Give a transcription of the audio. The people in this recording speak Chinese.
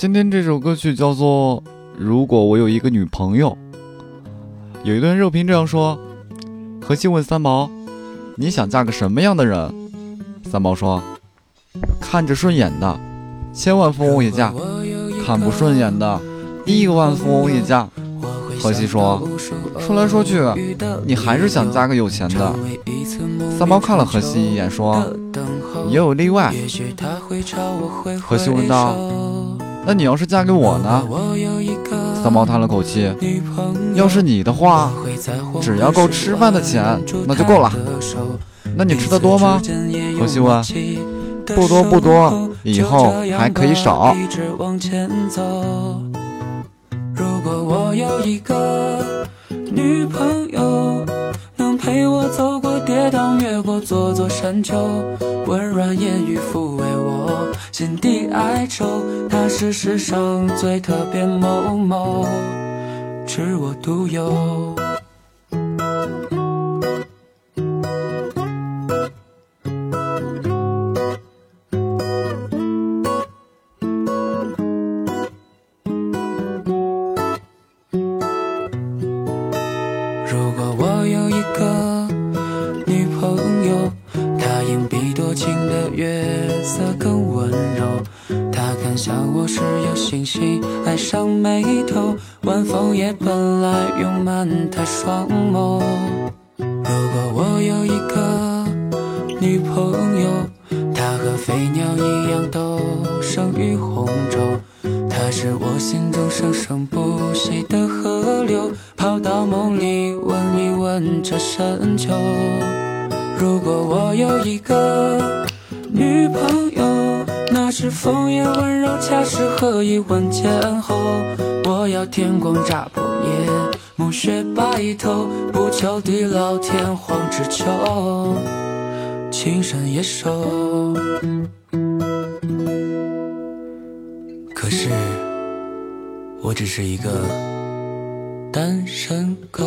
今天这首歌曲叫做《如果我有一个女朋友》。有一段热评这样说：何西问三毛：“你想嫁个什么样的人？”三毛说：“看着顺眼的，千万富翁也嫁；看不顺眼的，亿万富翁也嫁。”何西说：“说来说去，你还是想嫁个有钱的。”三毛看了何西一眼，说：“也有例外。”何西问道：“那你要是嫁给我呢？”三毛叹了口气：“要是你的话，只要够吃饭的钱，那就够了。那你吃的多吗？”何西问。“不多不多，以后还可以少。”如果我有一个女朋友，能陪我走过跌宕，越过座座山丘，温软言语抚慰我心底哀愁。她是世上最特别某某，只我独有。如果我有一个女朋友，她隐蔽多情的月，想我时有星星爱上眉头，晚风也本来拥满她双眸。如果我有一个女朋友，她和飞鸟一样都生于洪洲。她是我心中生生不息的河流，跑到梦里问一问这深秋。如果我有一个女朋友，风也温柔，恰是合一吻间后。我要天光乍破夜，暮雪白头，不求地老天荒只求，情深也寿。可是，我只是一个单身狗。